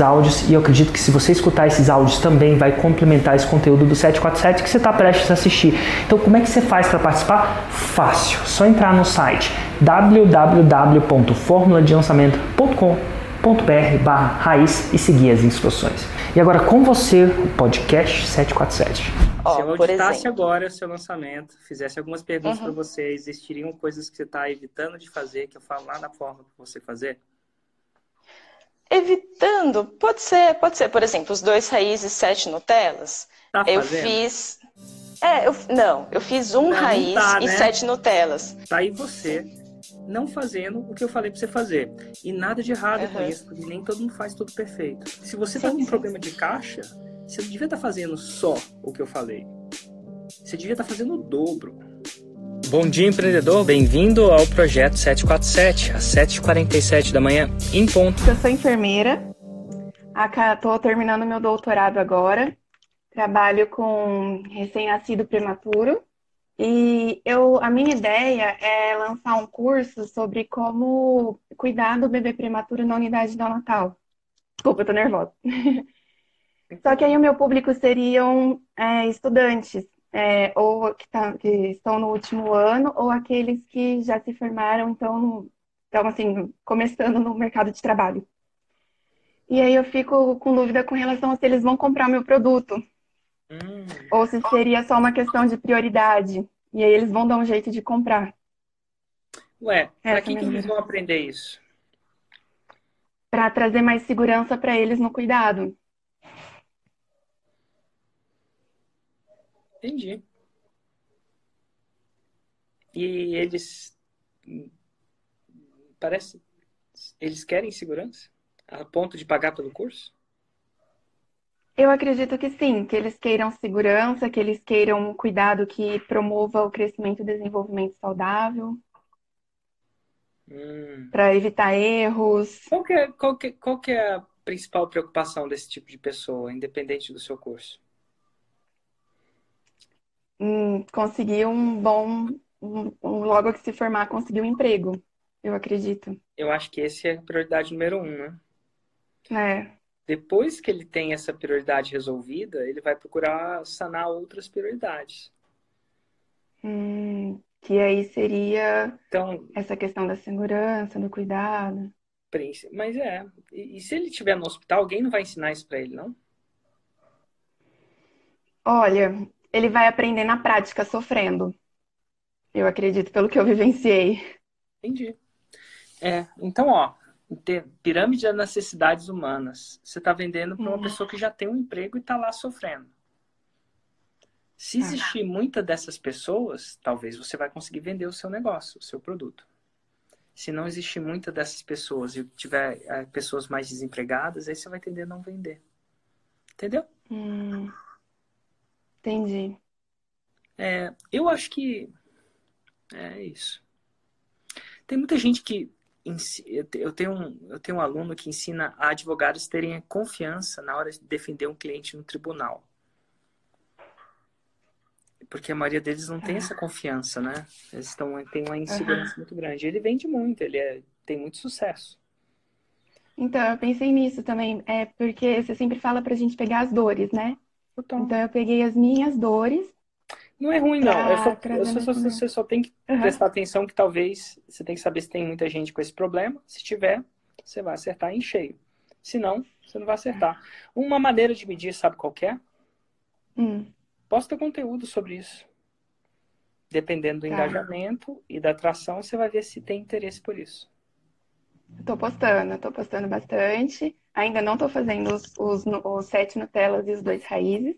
áudios e eu acredito que se você escutar esses áudios também vai complementar esse conteúdo do 747 que você está prestes a assistir. Então, como é que você faz para participar? Fácil, só entrar no site www.formuladelançamento.com.br barra raiz e seguir as instruções. E agora com você, o podcast 747. Oh, Se eu auditasse agora seu lançamento, fizesse algumas perguntas uhum. para você, existiriam coisas que você está evitando de fazer, que eu falo lá na forma para você fazer? Evitando? Pode ser, pode ser. Por exemplo, os dois raízes, sete Nutelas. Tá eu fiz. É, eu... não, eu fiz um não, raiz não tá, e né? sete Nutelas. Tá aí você não fazendo o que eu falei para você fazer. E nada de errado uhum. com isso, porque nem todo mundo faz tudo perfeito. Se você sim, tá com um problema de caixa, você não devia estar tá fazendo só o que eu falei. Você devia estar tá fazendo o dobro. Bom dia, empreendedor. Bem-vindo ao projeto 747, às 7h47 da manhã, em ponto. Eu sou enfermeira. Estou terminando meu doutorado agora. Trabalho com recém-nascido prematuro. E eu, a minha ideia é lançar um curso sobre como cuidar do bebê prematuro na unidade neonatal. Desculpa, eu tô nervosa. Só que aí o meu público seriam é, estudantes, é, ou que, tá, que, estão no último ano, ou aqueles que já se formaram, então, então, assim, começando no mercado de trabalho. E aí eu fico com dúvida com relação a se eles vão comprar o meu produto. Hum. Ou se seria só uma questão de prioridade. E aí eles vão dar um jeito de comprar. Ué, para que, que eles vão aprender isso? Para trazer mais segurança para eles no cuidado. Entendi. E eles. Parece. Eles querem segurança? A ponto de pagar pelo curso? Eu acredito que sim, que eles queiram segurança, que eles queiram um cuidado que promova o crescimento e desenvolvimento saudável. Hum. Para evitar erros. Qual que, é, qual, que, qual que é a principal preocupação desse tipo de pessoa, independente do seu curso? Conseguir um bom. Um, logo que se formar, conseguir um emprego, eu acredito. Eu acho que esse é a prioridade número um, né? É. Depois que ele tem essa prioridade resolvida, ele vai procurar sanar outras prioridades. Hum, que aí seria então, essa questão da segurança, do cuidado. Mas é. E, e se ele estiver no hospital, alguém não vai ensinar isso para ele, não? Olha, ele vai aprender na prática, sofrendo. Eu acredito, pelo que eu vivenciei. Entendi. É, então, ó, pirâmide das necessidades humanas. Você está vendendo para uma uhum. pessoa que já tem um emprego e está lá sofrendo. Se tá. existir muita dessas pessoas, talvez você vai conseguir vender o seu negócio, o seu produto. Se não existir muita dessas pessoas e tiver é, pessoas mais desempregadas, aí você vai tender a não vender. Entendeu? Hum, entendi. É, eu acho que é isso. Tem muita gente que eu tenho, um, eu tenho um aluno que ensina a advogados terem confiança na hora de defender um cliente no tribunal. Porque a maioria deles não tem essa confiança, né? Eles estão, têm uma insegurança uhum. muito grande. Ele vende muito, ele é, tem muito sucesso. Então, eu pensei nisso também. É porque você sempre fala pra gente pegar as dores, né? Então, eu peguei as minhas dores não é ruim, não. É só, eu só, você só tem que uhum. prestar atenção que talvez você tem que saber se tem muita gente com esse problema. Se tiver, você vai acertar em cheio. Se não, você não vai acertar. Uma maneira de medir, sabe qual é? Hum. Posta conteúdo sobre isso. Dependendo do tá. engajamento e da atração, você vai ver se tem interesse por isso. Estou postando, estou postando bastante. Ainda não estou fazendo os, os, os sete Nutellas e os dois raízes.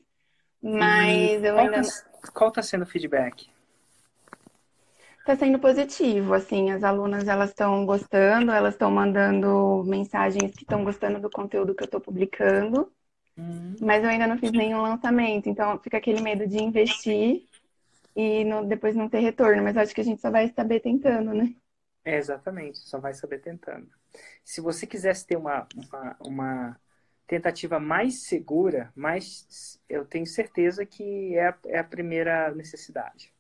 Mas eu ainda. Tá, qual está sendo o feedback? Está sendo positivo, assim, as alunas elas estão gostando, elas estão mandando mensagens que estão gostando do conteúdo que eu estou publicando, uhum. mas eu ainda não fiz nenhum lançamento, então fica aquele medo de investir e no, depois não ter retorno, mas acho que a gente só vai saber tentando, né? É, exatamente, só vai saber tentando. Se você quisesse ter uma, uma, uma tentativa mais segura, mais, eu tenho certeza que é a, é a primeira necessidade.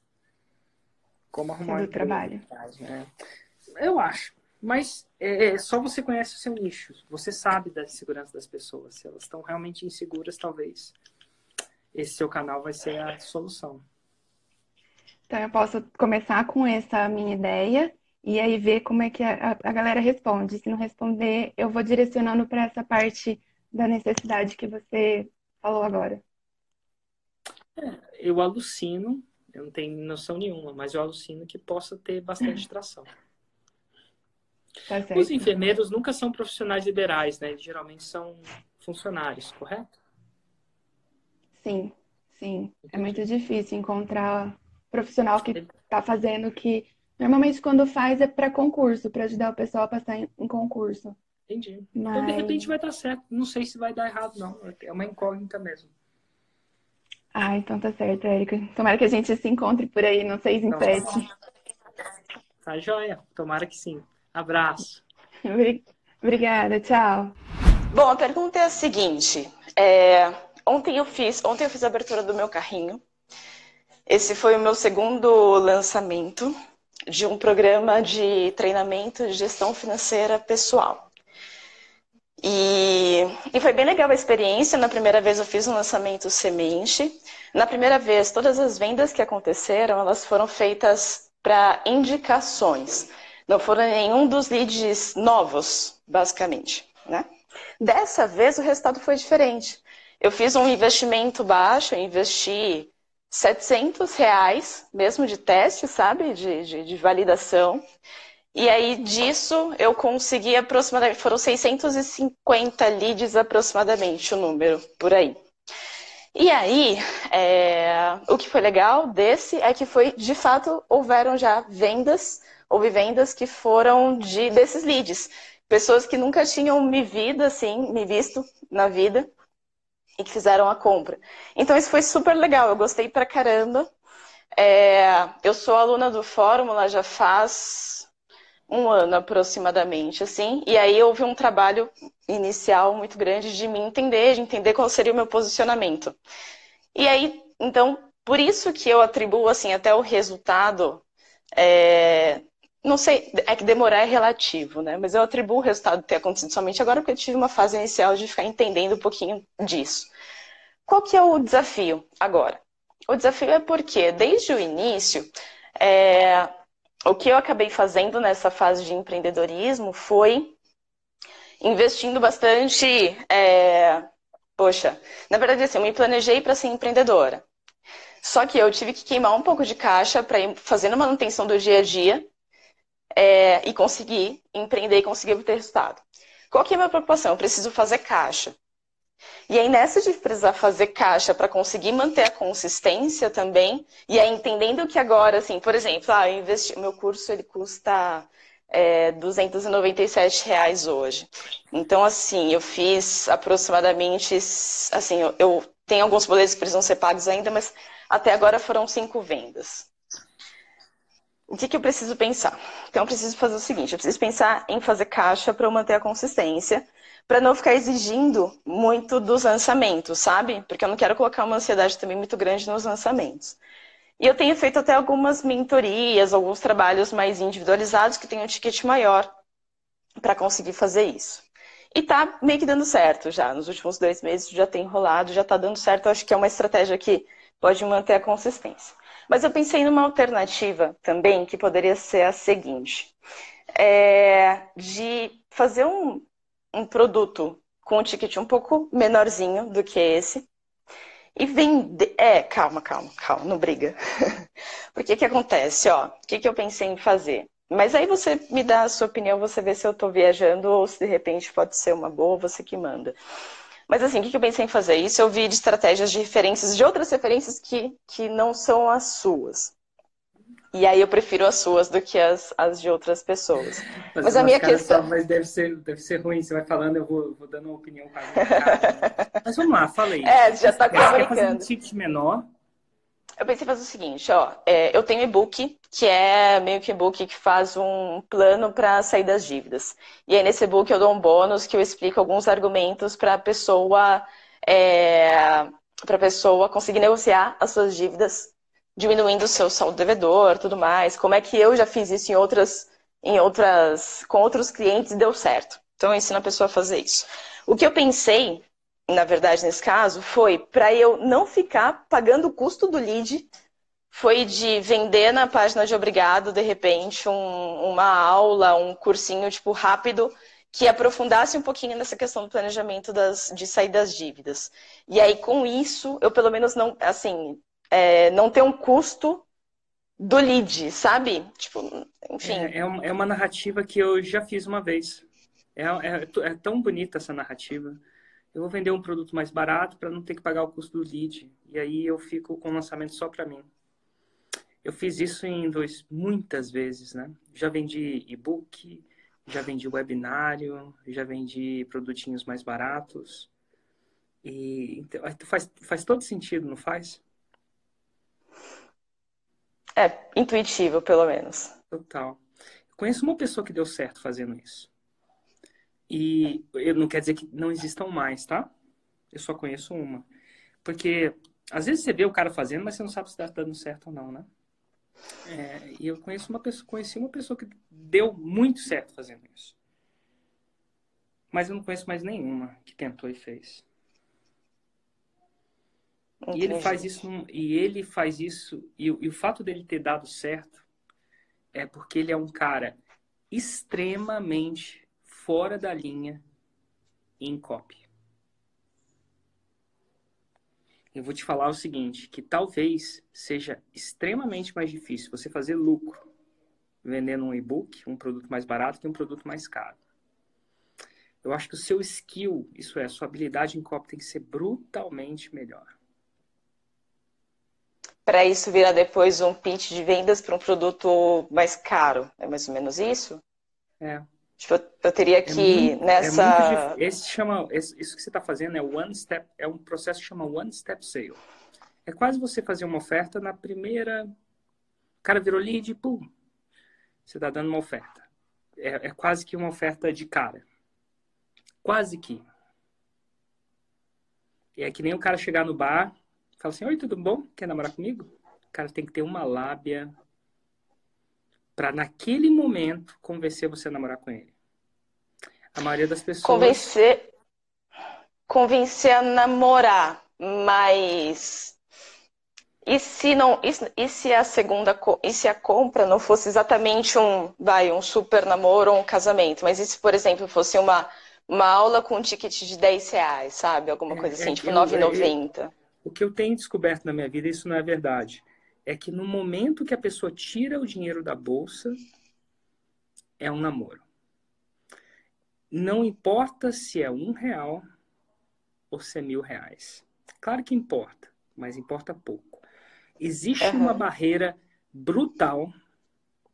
Como arrumar um trabalho. Né? Eu acho. Mas é, é, só você conhece o seu nicho. Você sabe da segurança das pessoas. Se elas estão realmente inseguras, talvez esse seu canal vai ser a solução. Então eu posso começar com essa minha ideia e aí ver como é que a, a galera responde. Se não responder, eu vou direcionando para essa parte da necessidade que você falou agora. É, eu alucino, eu não tenho noção nenhuma, mas eu alucino que possa ter bastante tração. Tá Os enfermeiros nunca são profissionais liberais, né? Eles geralmente são funcionários, correto? Sim, sim. É muito difícil encontrar profissional que está fazendo que normalmente quando faz é para concurso, para ajudar o pessoal a passar em, em concurso. Entendi. Mas... Então, de repente vai dar certo. Não sei se vai dar errado, não. É uma incógnita mesmo. Ah, então tá certo, Érica. Tomara que a gente se encontre por aí no 6 em então, 7. Tá joia. Tomara que sim. Abraço. Obrigada, tchau. Bom, a pergunta é a seguinte. É... Ontem eu fiz, ontem eu fiz a abertura do meu carrinho. Esse foi o meu segundo lançamento de um programa de treinamento de gestão financeira pessoal. E, e, foi bem legal a experiência. Na primeira vez eu fiz um lançamento semente. Na primeira vez, todas as vendas que aconteceram, elas foram feitas para indicações. Não foram nenhum dos leads novos, basicamente. Né? Dessa vez o resultado foi diferente. Eu fiz um investimento baixo, eu investi 700 reais, mesmo de teste, sabe? De, de, de validação. E aí disso eu consegui aproximadamente, foram 650 leads aproximadamente o número, por aí. E aí, é, o que foi legal desse é que foi, de fato, houveram já vendas, houve vendas que foram de desses leads. Pessoas que nunca tinham me visto assim, me visto na vida e que fizeram a compra. Então isso foi super legal, eu gostei pra caramba. É, eu sou aluna do Fórmula já faz um ano aproximadamente, assim. E aí houve um trabalho inicial muito grande de me entender, de entender qual seria o meu posicionamento. E aí, então, por isso que eu atribuo, assim, até o resultado. É... Não sei, é que demorar é relativo, né? Mas eu atribuo o resultado ter acontecido somente agora porque eu tive uma fase inicial de ficar entendendo um pouquinho disso. Qual que é o desafio agora? O desafio é porque, desde o início, é, o que eu acabei fazendo nessa fase de empreendedorismo foi investindo bastante. É... Poxa, na verdade, assim, eu me planejei para ser empreendedora. Só que eu tive que queimar um pouco de caixa para ir fazendo manutenção do dia a dia é... e conseguir empreender e conseguir ter resultado. Qual que é a minha preocupação? Eu preciso fazer caixa. E aí, nessa de precisar fazer caixa para conseguir manter a consistência também, e aí entendendo que agora, assim, por exemplo, ah, investi... meu curso ele custa é, 297 reais hoje. Então, assim, eu fiz aproximadamente, assim, eu, eu tenho alguns boletos que precisam ser pagos ainda, mas até agora foram cinco vendas. O que, que eu preciso pensar? Então, eu preciso fazer o seguinte: eu preciso pensar em fazer caixa para manter a consistência para não ficar exigindo muito dos lançamentos, sabe? Porque eu não quero colocar uma ansiedade também muito grande nos lançamentos. E eu tenho feito até algumas mentorias, alguns trabalhos mais individualizados que têm um ticket maior para conseguir fazer isso. E tá meio que dando certo já. Nos últimos dois meses já tem rolado, já tá dando certo. Eu acho que é uma estratégia que pode manter a consistência. Mas eu pensei numa alternativa também que poderia ser a seguinte: é de fazer um, um produto com um ticket um pouco menorzinho do que esse e vender. É, calma, calma, calma, não briga. Porque que acontece, ó? O que, que eu pensei em fazer? Mas aí você me dá a sua opinião, você vê se eu tô viajando ou se de repente pode ser uma boa, você que manda. Mas assim, o que, que eu pensei em fazer? Isso eu vi de estratégias de referências, de outras referências que, que não são as suas. E aí eu prefiro as suas do que as, as de outras pessoas. Mas, mas a minha questão. Só, mas deve ser, deve ser ruim. Você vai falando, eu vou, vou dando uma opinião né? Mas vamos lá, falei. É, já está comunicando. Um ticket menor? Eu pensei em fazer o seguinte, ó. É, eu tenho e-book, que é meio que e-book que faz um plano para sair das dívidas. E aí nesse e-book eu dou um bônus que eu explico alguns argumentos para a pessoa. É, para a pessoa conseguir negociar as suas dívidas diminuindo o seu saldo devedor, tudo mais. Como é que eu já fiz isso em outras, em outras, com outros clientes e deu certo. Então eu ensino a pessoa a fazer isso. O que eu pensei, na verdade, nesse caso, foi para eu não ficar pagando o custo do lead, foi de vender na página de obrigado, de repente, um, uma aula, um cursinho, tipo, rápido, que aprofundasse um pouquinho nessa questão do planejamento das, de sair das dívidas. E aí, com isso, eu pelo menos não, assim, é, não ter um custo do lead, sabe? Tipo, enfim. É, é, uma, é uma narrativa que eu já fiz uma vez. É, é, é, tão bonita essa narrativa. Eu vou vender um produto mais barato para não ter que pagar o custo do lead. E aí eu fico com o lançamento só para mim. Eu fiz isso em dois, muitas vezes, né? Já vendi e-book, já vendi webinário, já vendi produtinhos mais baratos. E então, faz, faz todo sentido, não faz? É, intuitivo, pelo menos. Total. Eu conheço uma pessoa que deu certo fazendo isso. E eu não quer dizer que não existam mais, tá? Eu só conheço uma. Porque às vezes você vê o cara fazendo, mas você não sabe se está dando certo ou não, né? É, e eu conheço uma pessoa, conheci uma pessoa que deu muito certo fazendo isso. Mas eu não conheço mais nenhuma que tentou e fez. Entendi. E ele faz isso, e ele faz isso, e, e o fato dele ter dado certo é porque ele é um cara extremamente fora da linha em copy. Eu vou te falar o seguinte, que talvez seja extremamente mais difícil você fazer lucro vendendo um e-book, um produto mais barato, que um produto mais caro. Eu acho que o seu skill, isso é, a sua habilidade em copy tem que ser brutalmente melhor para isso virar depois um pitch de vendas para um produto mais caro. É mais ou menos isso? É. Tipo, eu teria é que é muito, nessa. É esse chama, esse, isso que você está fazendo é one step, é um processo que chama one step sale. É quase você fazer uma oferta na primeira. O cara virou lead, pum. Você está dando uma oferta. É, é quase que uma oferta de cara. Quase que. É que nem o cara chegar no bar, Fala assim, oi, tudo bom? Quer namorar comigo? O cara tem que ter uma lábia para naquele momento convencer você a namorar com ele. A maioria das pessoas. Convencer. Convencer a namorar, mas. E se não. E se a segunda. E se a compra não fosse exatamente um. Vai, um super namoro ou um casamento? Mas e se, por exemplo, fosse uma, uma aula com um ticket de 10 reais, sabe? Alguma coisa assim, é, tipo R$ 9,90. O que eu tenho descoberto na minha vida, isso não é verdade, é que no momento que a pessoa tira o dinheiro da bolsa, é um namoro. Não importa se é um real ou se é mil reais. Claro que importa, mas importa pouco. Existe uhum. uma barreira brutal,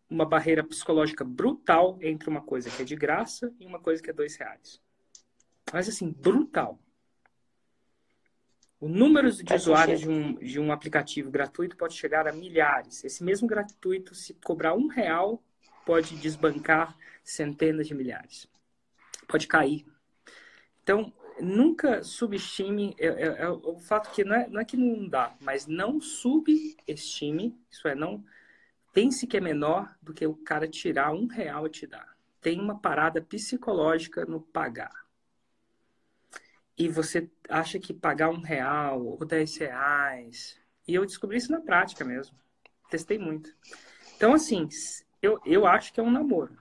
uma barreira psicológica brutal entre uma coisa que é de graça e uma coisa que é dois reais. Mas assim, brutal. O número de usuários de um, de um aplicativo gratuito pode chegar a milhares. Esse mesmo gratuito, se cobrar um real, pode desbancar centenas de milhares. Pode cair. Então, nunca subestime é, é, é o fato que não é, não é que não dá, mas não subestime, isso é, não pense que é menor do que o cara tirar um real e te dar. Tem uma parada psicológica no pagar e você acha que pagar um real ou dez reais. E eu descobri isso na prática mesmo. Testei muito. Então, assim, eu, eu acho que é um namoro.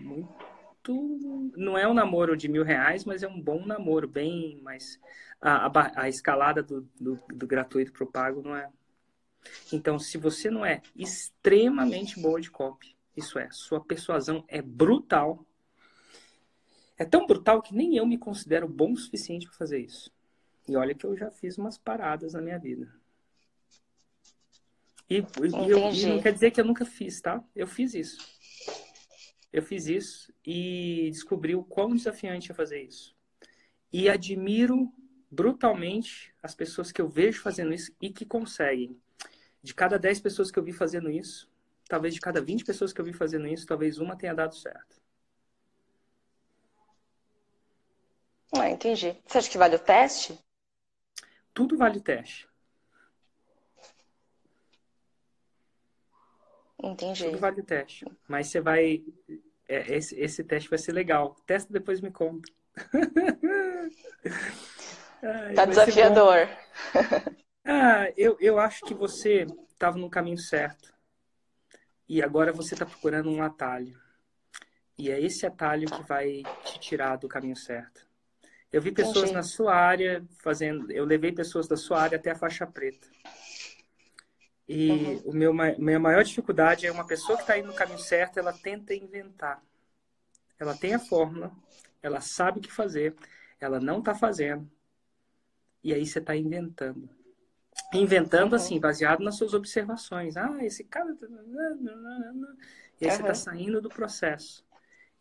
Muito. Não é um namoro de mil reais, mas é um bom namoro, bem mais. A, a, a escalada do, do, do gratuito para o pago não é. Então, se você não é extremamente boa de copy, isso é, sua persuasão é brutal, é tão brutal que nem eu me considero bom o suficiente para fazer isso. E olha que eu já fiz umas paradas na minha vida. E, e, eu, e não quer dizer que eu nunca fiz, tá? Eu fiz isso. Eu fiz isso e descobri o quão desafiante é fazer isso. E admiro brutalmente as pessoas que eu vejo fazendo isso e que conseguem. De cada 10 pessoas que eu vi fazendo isso, talvez de cada 20 pessoas que eu vi fazendo isso, talvez uma tenha dado certo. Ah, entendi. Você acha que vale o teste? Tudo vale o teste. Entendi. Tudo vale o teste. Mas você vai. É, esse, esse teste vai ser legal. Testa depois me conta. Ai, tá desafiador. Ah, eu, eu acho que você estava no caminho certo. E agora você está procurando um atalho. E é esse atalho que vai te tirar do caminho certo. Eu vi pessoas Entendi. na sua área fazendo. Eu levei pessoas da sua área até a faixa preta. E uhum. o meu, minha maior dificuldade é uma pessoa que está indo no caminho certo, ela tenta inventar. Ela tem a fórmula, ela sabe o que fazer, ela não está fazendo. E aí você está inventando. Inventando, uhum. assim, baseado nas suas observações. Ah, esse cara. Tá, e aí uhum. você está saindo do processo.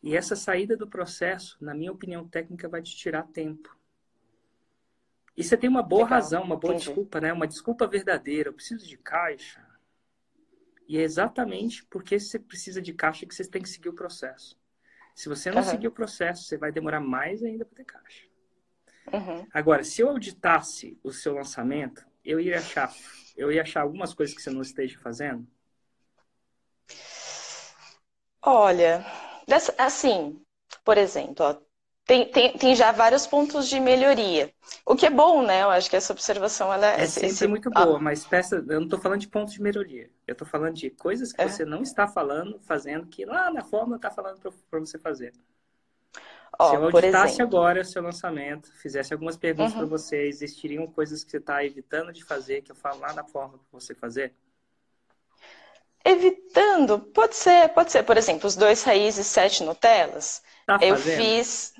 E essa saída do processo, na minha opinião técnica, vai te tirar tempo. E você tem uma boa Legal. razão, uma boa Entendi. desculpa, né? Uma desculpa verdadeira. Eu preciso de caixa. E é exatamente porque você precisa de caixa que você tem que seguir o processo. Se você não uhum. seguir o processo, você vai demorar mais ainda para ter caixa. Uhum. Agora, se eu auditasse o seu lançamento, eu ia achar, eu ia achar algumas coisas que você não esteja fazendo. Olha, assim, por exemplo, ó, tem, tem, tem já vários pontos de melhoria. O que é bom, né? Eu acho que essa observação ela é sempre esse... muito boa, mas peça, eu não estou falando de pontos de melhoria. Eu estou falando de coisas que é. você não está falando, fazendo, que lá na forma está falando para você fazer. Ó, Se eu auditasse exemplo... agora o seu lançamento, fizesse algumas perguntas uhum. para você, existiriam coisas que você está evitando de fazer, que eu falo lá na forma para você fazer? Evitando? Pode ser, pode ser. Por exemplo, os dois raízes, sete Nutelas. Tá eu fiz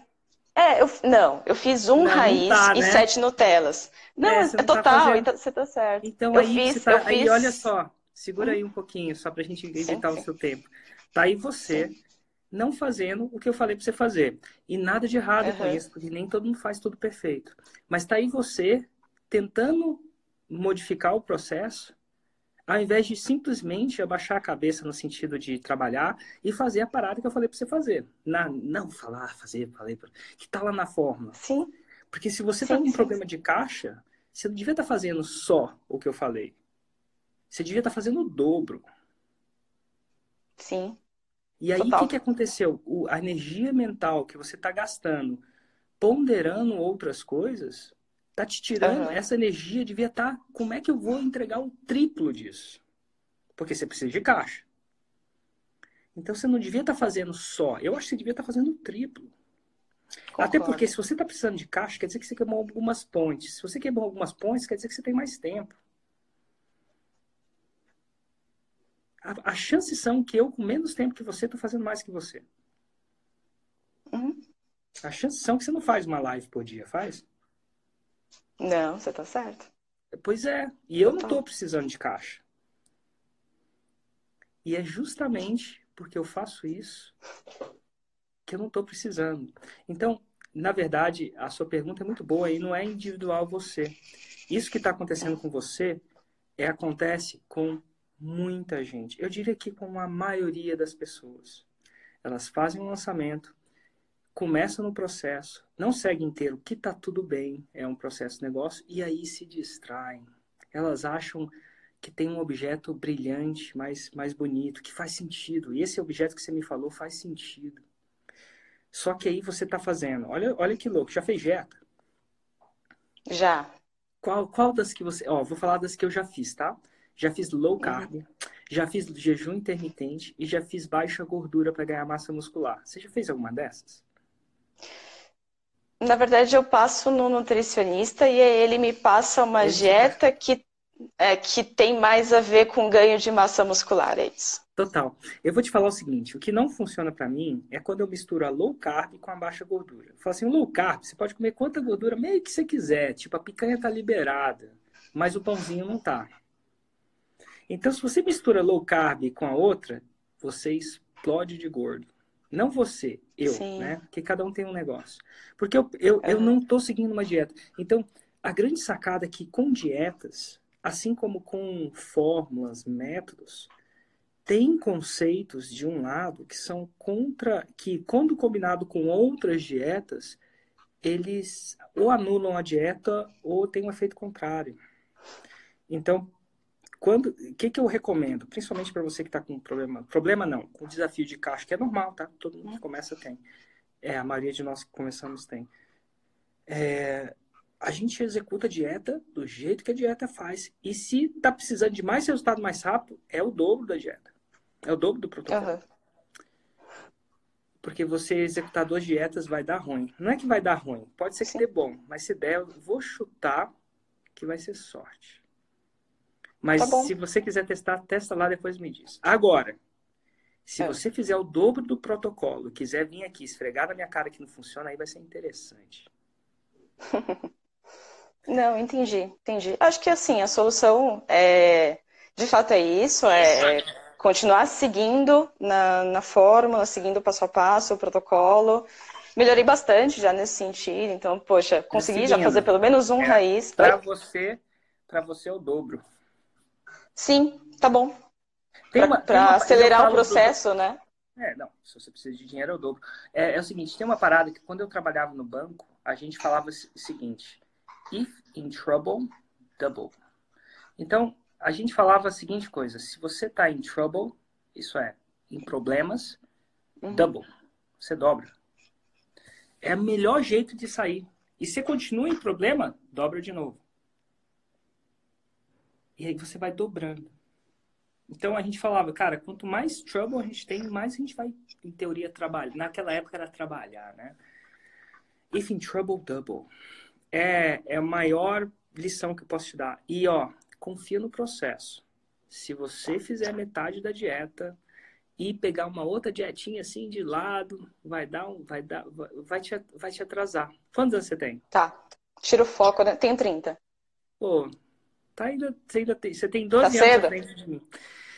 é, eu, não, eu fiz um não, raiz não tá, e né? sete Nutelas. Não, é, é tá total, tá então, você tá certo. Então eu aí, fiz, tá, eu aí fiz... olha só, segura aí um pouquinho, só pra gente evitar o seu tempo. Tá aí você sim. não fazendo o que eu falei pra você fazer. E nada de errado uhum. com isso, porque nem todo mundo faz tudo perfeito. Mas tá aí você tentando modificar o processo ao invés de simplesmente abaixar a cabeça no sentido de trabalhar e fazer a parada que eu falei para você fazer. Na, não falar, fazer, falei, que tá lá na fórmula. Sim. Porque se você sim, tá com um problema de caixa, você não devia estar tá fazendo só o que eu falei. Você devia estar tá fazendo o dobro. Sim. E aí, o que, que aconteceu? O, a energia mental que você está gastando ponderando outras coisas Tá te tirando uhum. essa energia, devia estar. Tá, como é que eu vou entregar o triplo disso? Porque você precisa de caixa. Então você não devia estar tá fazendo só. Eu acho que você devia estar tá fazendo o triplo. Concordo. Até porque se você está precisando de caixa, quer dizer que você queimou algumas pontes. Se você queimou algumas pontes, quer dizer que você tem mais tempo. As chances são que eu, com menos tempo que você, estou fazendo mais que você. Uhum. As chances são que você não faz uma live por dia, faz? Não, você tá certo. Pois é. E eu não tô precisando de caixa. E é justamente porque eu faço isso que eu não estou precisando. Então, na verdade, a sua pergunta é muito boa e não é individual você. Isso que está acontecendo com você é acontece com muita gente. Eu diria que com a maioria das pessoas. Elas fazem um lançamento, começa no processo, não segue inteiro, que tá tudo bem, é um processo negócio, e aí se distraem. Elas acham que tem um objeto brilhante, mais, mais bonito, que faz sentido. E esse objeto que você me falou faz sentido. Só que aí você tá fazendo. Olha, olha que louco, já fez dieta? Já. Qual, qual das que você. Ó, vou falar das que eu já fiz, tá? Já fiz low uhum. carb, uhum. já fiz jejum intermitente e já fiz baixa gordura para ganhar massa muscular. Você já fez alguma dessas? Na verdade, eu passo no nutricionista e ele me passa uma dieta que, é, que tem mais a ver com ganho de massa muscular, é isso. Total. Eu vou te falar o seguinte: o que não funciona para mim é quando eu misturo a low carb com a baixa gordura. Eu falo assim: low carb, você pode comer quanta gordura meio que você quiser. Tipo, a picanha tá liberada, mas o pãozinho não tá. Então, se você mistura low carb com a outra, você explode de gordo. Não você, eu, Sim. né? Porque cada um tem um negócio. Porque eu, eu, uhum. eu não estou seguindo uma dieta. Então, a grande sacada é que com dietas, assim como com fórmulas, métodos, tem conceitos de um lado que são contra, que quando combinado com outras dietas, eles ou anulam a dieta ou tem um efeito contrário. Então, quando, o que, que eu recomendo, principalmente para você que está com problema, problema não, com desafio de caixa, que é normal, tá? Todo mundo que começa tem. É, a maioria de nós que começamos tem. É, a gente executa a dieta do jeito que a dieta faz. E se está precisando de mais resultado mais rápido, é o dobro da dieta. É o dobro do protocolo. Uhum. Porque você executar duas dietas vai dar ruim. Não é que vai dar ruim, pode ser que Sim. dê bom, mas se der, eu vou chutar que vai ser sorte. Mas tá se você quiser testar, testa lá, depois me diz. Agora, se é. você fizer o dobro do protocolo, quiser vir aqui esfregar na minha cara que não funciona, aí vai ser interessante. não, entendi, entendi. Acho que assim, a solução é, de fato é isso, é, é continuar seguindo na, na fórmula, seguindo passo a passo o protocolo. Melhorei bastante já nesse sentido, então, poxa, consegui já fazer pelo menos um é, raiz. Para você, para você é o dobro. Sim, tá bom. Para acelerar o processo, do... né? É, não, se você precisa de dinheiro é o dobro. É, é, o seguinte, tem uma parada que quando eu trabalhava no banco, a gente falava o seguinte, if in trouble, double. Então, a gente falava a seguinte coisa, se você tá em trouble, isso é, em problemas, uhum. double, você dobra. É o melhor jeito de sair. E se continua em problema, dobra de novo. E aí você vai dobrando. Então a gente falava, cara, quanto mais trouble a gente tem, mais a gente vai, em teoria, trabalhar. Naquela época era trabalhar, né? If in trouble, double. É, é a maior lição que eu posso te dar. E, ó, confia no processo. Se você fizer metade da dieta e pegar uma outra dietinha assim de lado, vai dar um, vai dar, vai te, vai te atrasar. Quantos anos você tem? Tá. Tira o foco, né? Tenho 30. Pô, Tá ainda, você ainda tem, você tem 12 tá anos cedo? na frente de mim.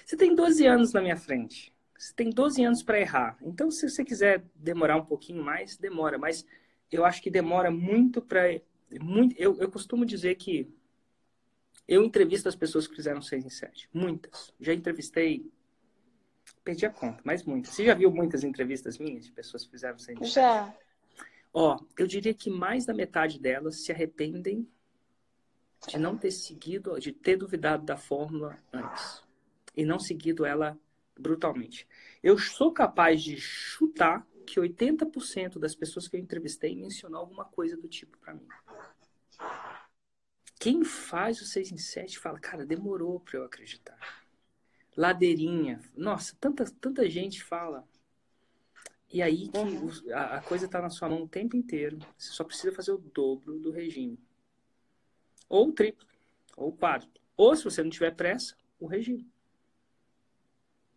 Você tem 12 anos na minha frente. Você tem 12 anos para errar. Então, se você quiser demorar um pouquinho mais, demora. Mas eu acho que demora muito para. Muito, eu, eu costumo dizer que eu entrevisto as pessoas que fizeram 6 em 7. Muitas. Já entrevistei. Perdi a conta, mas muitas. Você já viu muitas entrevistas minhas de pessoas que fizeram 6 em 7? Já. Ó, eu diria que mais da metade delas se arrependem de não ter seguido, de ter duvidado da fórmula antes e não seguido ela brutalmente. Eu sou capaz de chutar que 80% das pessoas que eu entrevistei mencionou alguma coisa do tipo para mim. Quem faz o 6 em 7 fala, cara, demorou para eu acreditar. Ladeirinha. Nossa, tanta, tanta gente fala. E aí que a, a coisa está na sua mão o tempo inteiro. Você só precisa fazer o dobro do regime. Ou o triplo, ou o quádruplo. Ou, se você não tiver pressa, o regime.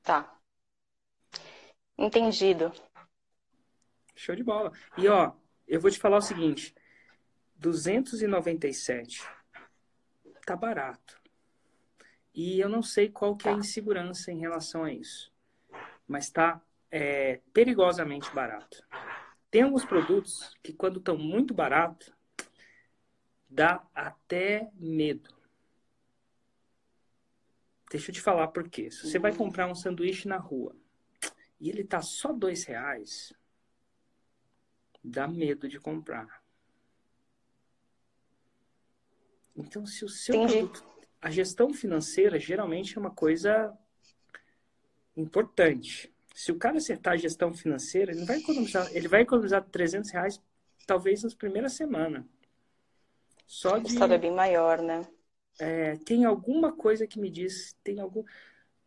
Tá. Entendido. Show de bola. E, ó, eu vou te falar o seguinte. 297 tá barato. E eu não sei qual que é a tá. insegurança em relação a isso. Mas tá é, perigosamente barato. Tem alguns produtos que quando estão muito barato, dá até medo. Deixa eu te falar por quê. Se você vai uhum. comprar um sanduíche na rua e ele tá só dois reais, dá medo de comprar. Então, se o seu Entendi. produto, a gestão financeira geralmente é uma coisa importante. Se o cara acertar a gestão financeira, ele vai economizar, ele vai economizar 300 reais talvez nas primeiras semanas. Só de. O estado é bem maior, né? É, tem alguma coisa que me diz, tem algum.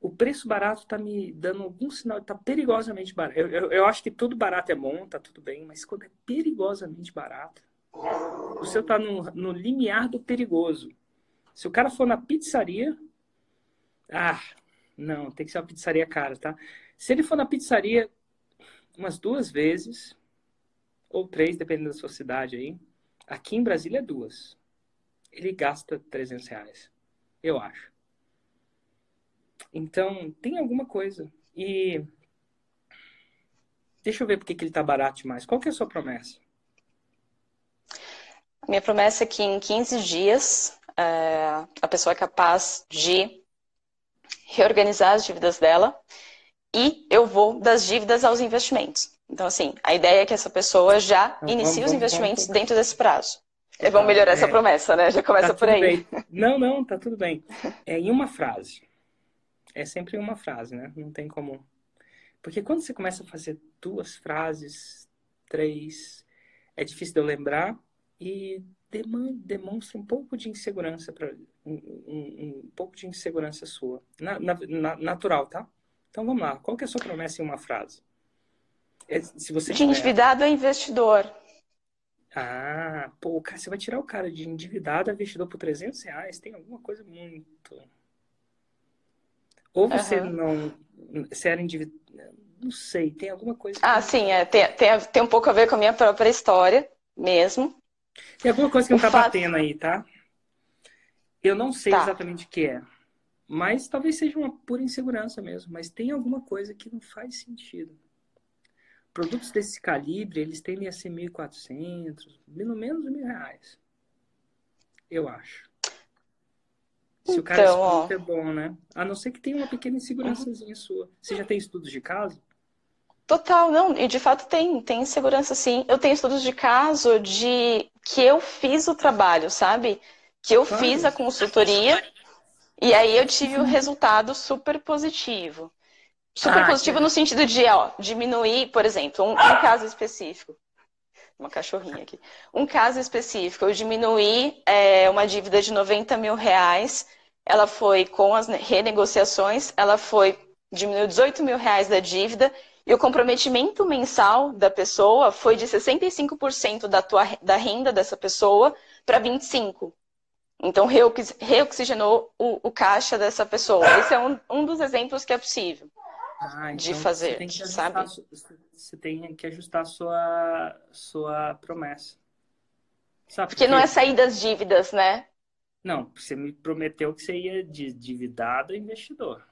O preço barato está me dando algum sinal, está perigosamente barato. Eu, eu, eu, acho que tudo barato é bom, tá tudo bem, mas quando é perigosamente barato, o seu está no, no limiar do perigoso. Se o cara for na pizzaria, ah, não, tem que ser uma pizzaria cara, tá? Se ele for na pizzaria umas duas vezes, ou três, dependendo da sua cidade aí, Aqui em Brasília é duas. Ele gasta 300 reais. Eu acho. Então, tem alguma coisa. E deixa eu ver porque que ele tá barato demais. Qual que é a sua promessa? Minha promessa é que em 15 dias é, a pessoa é capaz de reorganizar as dívidas dela e eu vou das dívidas aos investimentos. Então, assim, a ideia é que essa pessoa já então, inicie vamos, os investimentos vamos, dentro desse prazo. É bom melhorar é, essa promessa, né? Já começa tá por aí. Bem. Não, não, tá tudo bem. É em uma frase. É sempre uma frase, né? Não tem como. Porque quando você começa a fazer duas frases, três, é difícil de eu lembrar e demonstra um pouco de insegurança para um, um, um, pouco de insegurança sua, na, na, na, natural, tá? Então vamos lá. Qual que é a sua promessa em uma frase? É, se você de endividado é investidor. Ah, pô, cara, você vai tirar o cara de endividado a investidor por 300 reais? Tem alguma coisa muito. Ou você uhum. não. Você era endividado. Não sei, tem alguma coisa. Ah, sim, é, tem, tem, tem um pouco a ver com a minha própria história mesmo. Tem alguma coisa que o não tá fato... batendo aí, tá? Eu não sei tá. exatamente o que é. Mas talvez seja uma pura insegurança mesmo. Mas tem alguma coisa que não faz sentido. Produtos desse calibre, eles tendem a ser 1.400, pelo menos mil reais. Eu acho. Se então, o cara explica, é bom, né? A não ser que tenha uma pequena insegurançazinha sua. Você já tem estudos de caso? Total, não. E de fato tem, tem segurança sim. Eu tenho estudos de caso de que eu fiz o trabalho, sabe? Que eu claro. fiz a consultoria e aí eu tive o um resultado super positivo. Super ah, positivo no sentido de ó, diminuir, por exemplo, um, um, caso específico. Uma cachorrinha aqui. Um caso específico, eu diminuí é, uma dívida de 90 mil reais. Ela foi, com as renegociações, ela foi, diminuiu 18 mil reais da dívida e o comprometimento mensal da pessoa foi de 65% da, tua, da renda dessa pessoa para 25%. Então, reoxigenou o, o, caixa dessa pessoa. Esse é um, um dos exemplos que é possível. Ah, então de fazer, você tem que ajustar, sabe? Você tem que ajustar a sua, sua promessa. Sabe porque, porque não é sair das dívidas, né? Não, você me prometeu que você ia de endividado a investidor.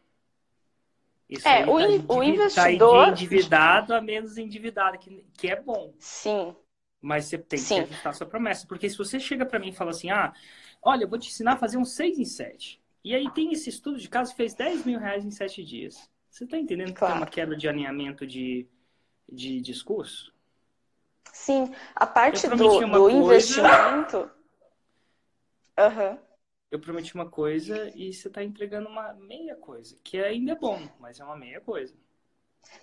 Isso é, o, tá o investidor. Tá de endividado a menos endividado, que, que é bom. Sim. Mas você tem Sim. que ajustar a sua promessa. Porque se você chega para mim e fala assim: ah, olha, eu vou te ensinar a fazer um 6 em 7. E aí tem esse estudo de caso que fez 10 mil reais em 7 dias. Você está entendendo que claro. tem uma quebra de alinhamento de, de discurso? Sim, a parte do, do coisa, investimento. Uhum. Eu prometi uma coisa e você está entregando uma meia coisa, que ainda é bom, mas é uma meia coisa.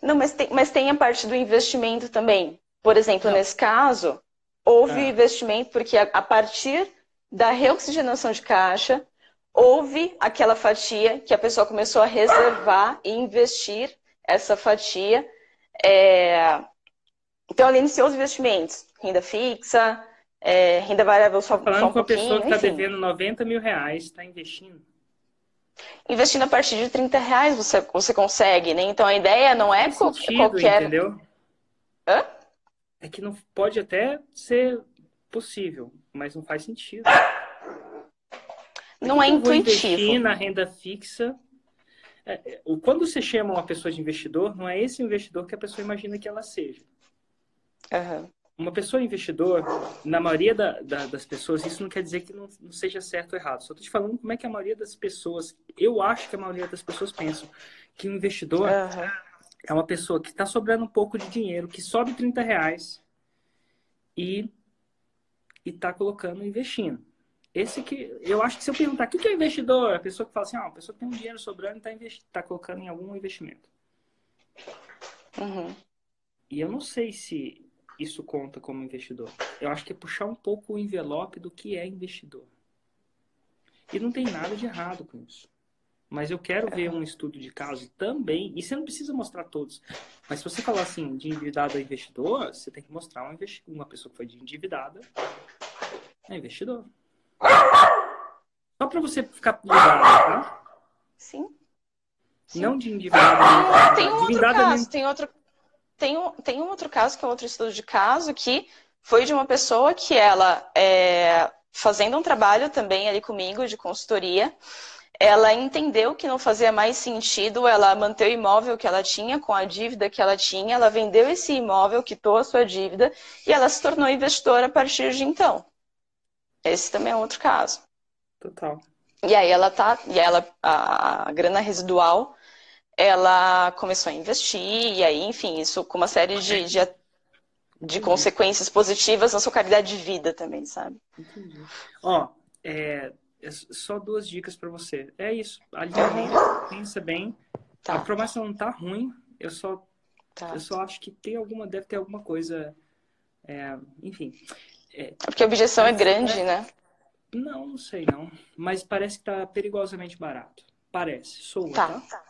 Não, mas tem, mas tem a parte do investimento também. Por exemplo, Não. nesse caso, houve ah. investimento porque a, a partir da reoxigenação de caixa, houve aquela fatia que a pessoa começou a reservar e investir essa fatia. É... Então, ela iniciou os investimentos, renda fixa, é, renda variável só, Falando só um com a pessoa que está devendo 90 mil reais, está investindo. Investindo a partir de 30 reais você, você consegue, né? Então a ideia não é sentido, qualquer. Entendeu? Hã? É que não pode até ser possível, mas não faz sentido não é intuitivo. investir na renda fixa. É, é quando você chama uma pessoa de investidor, não é esse investidor que a pessoa imagina que ela seja. Uhum. Uma pessoa investidor, na maioria da, da, das pessoas, isso não quer dizer que não, não seja certo ou errado. Só estou te falando como é que a maioria das pessoas, eu acho que a maioria das pessoas pensam que um investidor uhum. é uma pessoa que está sobrando um pouco de dinheiro, que sobe 30 reais e está colocando, investindo. Esse que eu acho que se eu perguntar o que é investidor, a pessoa que fala assim, ah, a pessoa que tem um dinheiro sobrando e está tá colocando em algum investimento. Uhum. E eu não sei se isso conta como investidor. Eu acho que é puxar um pouco o envelope do que é investidor. E não tem nada de errado com isso. Mas eu quero ver um estudo de caso também. E você não precisa mostrar todos. Mas se você falar assim, de endividado a investidor, você tem que mostrar uma, uma pessoa que foi de endividada a investidor. Só para você ficar ligado, tá? Sim. Sim. Não de endividado. Tem um outro caso, tem outro, tem um, tem um outro caso que é outro estudo de caso que foi de uma pessoa que ela é, fazendo um trabalho também ali comigo de consultoria, ela entendeu que não fazia mais sentido ela manter o imóvel que ela tinha com a dívida que ela tinha, ela vendeu esse imóvel, quitou a sua dívida e ela se tornou investidora a partir de então. Esse também é outro caso. Total. E aí ela tá, e ela a, a grana residual, ela começou a investir e aí, enfim, isso com uma série de, de, de consequências positivas na sua qualidade de vida também, sabe? Entendi. Ó, é, é só duas dicas para você. É isso. Alinhamento, pensa bem. Tá. A promessa não tá ruim. Eu só, Tá. eu só acho que tem alguma, deve ter alguma coisa. é, enfim. É, Porque a objeção é grande, né? não, não sei não. Mas parece que tá perigosamente barato. Parece. Soa, tá? Tá.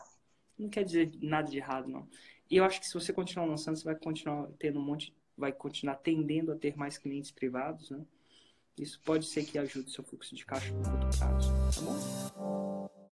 Não quer dizer nada de errado, não. E eu acho que se você continuar lançando, você vai continuar tendo um monte, vai continuar tendendo a ter mais clientes privados, né? Isso pode ser que ajude seu fluxo de caixa no curto prazo, tá bom?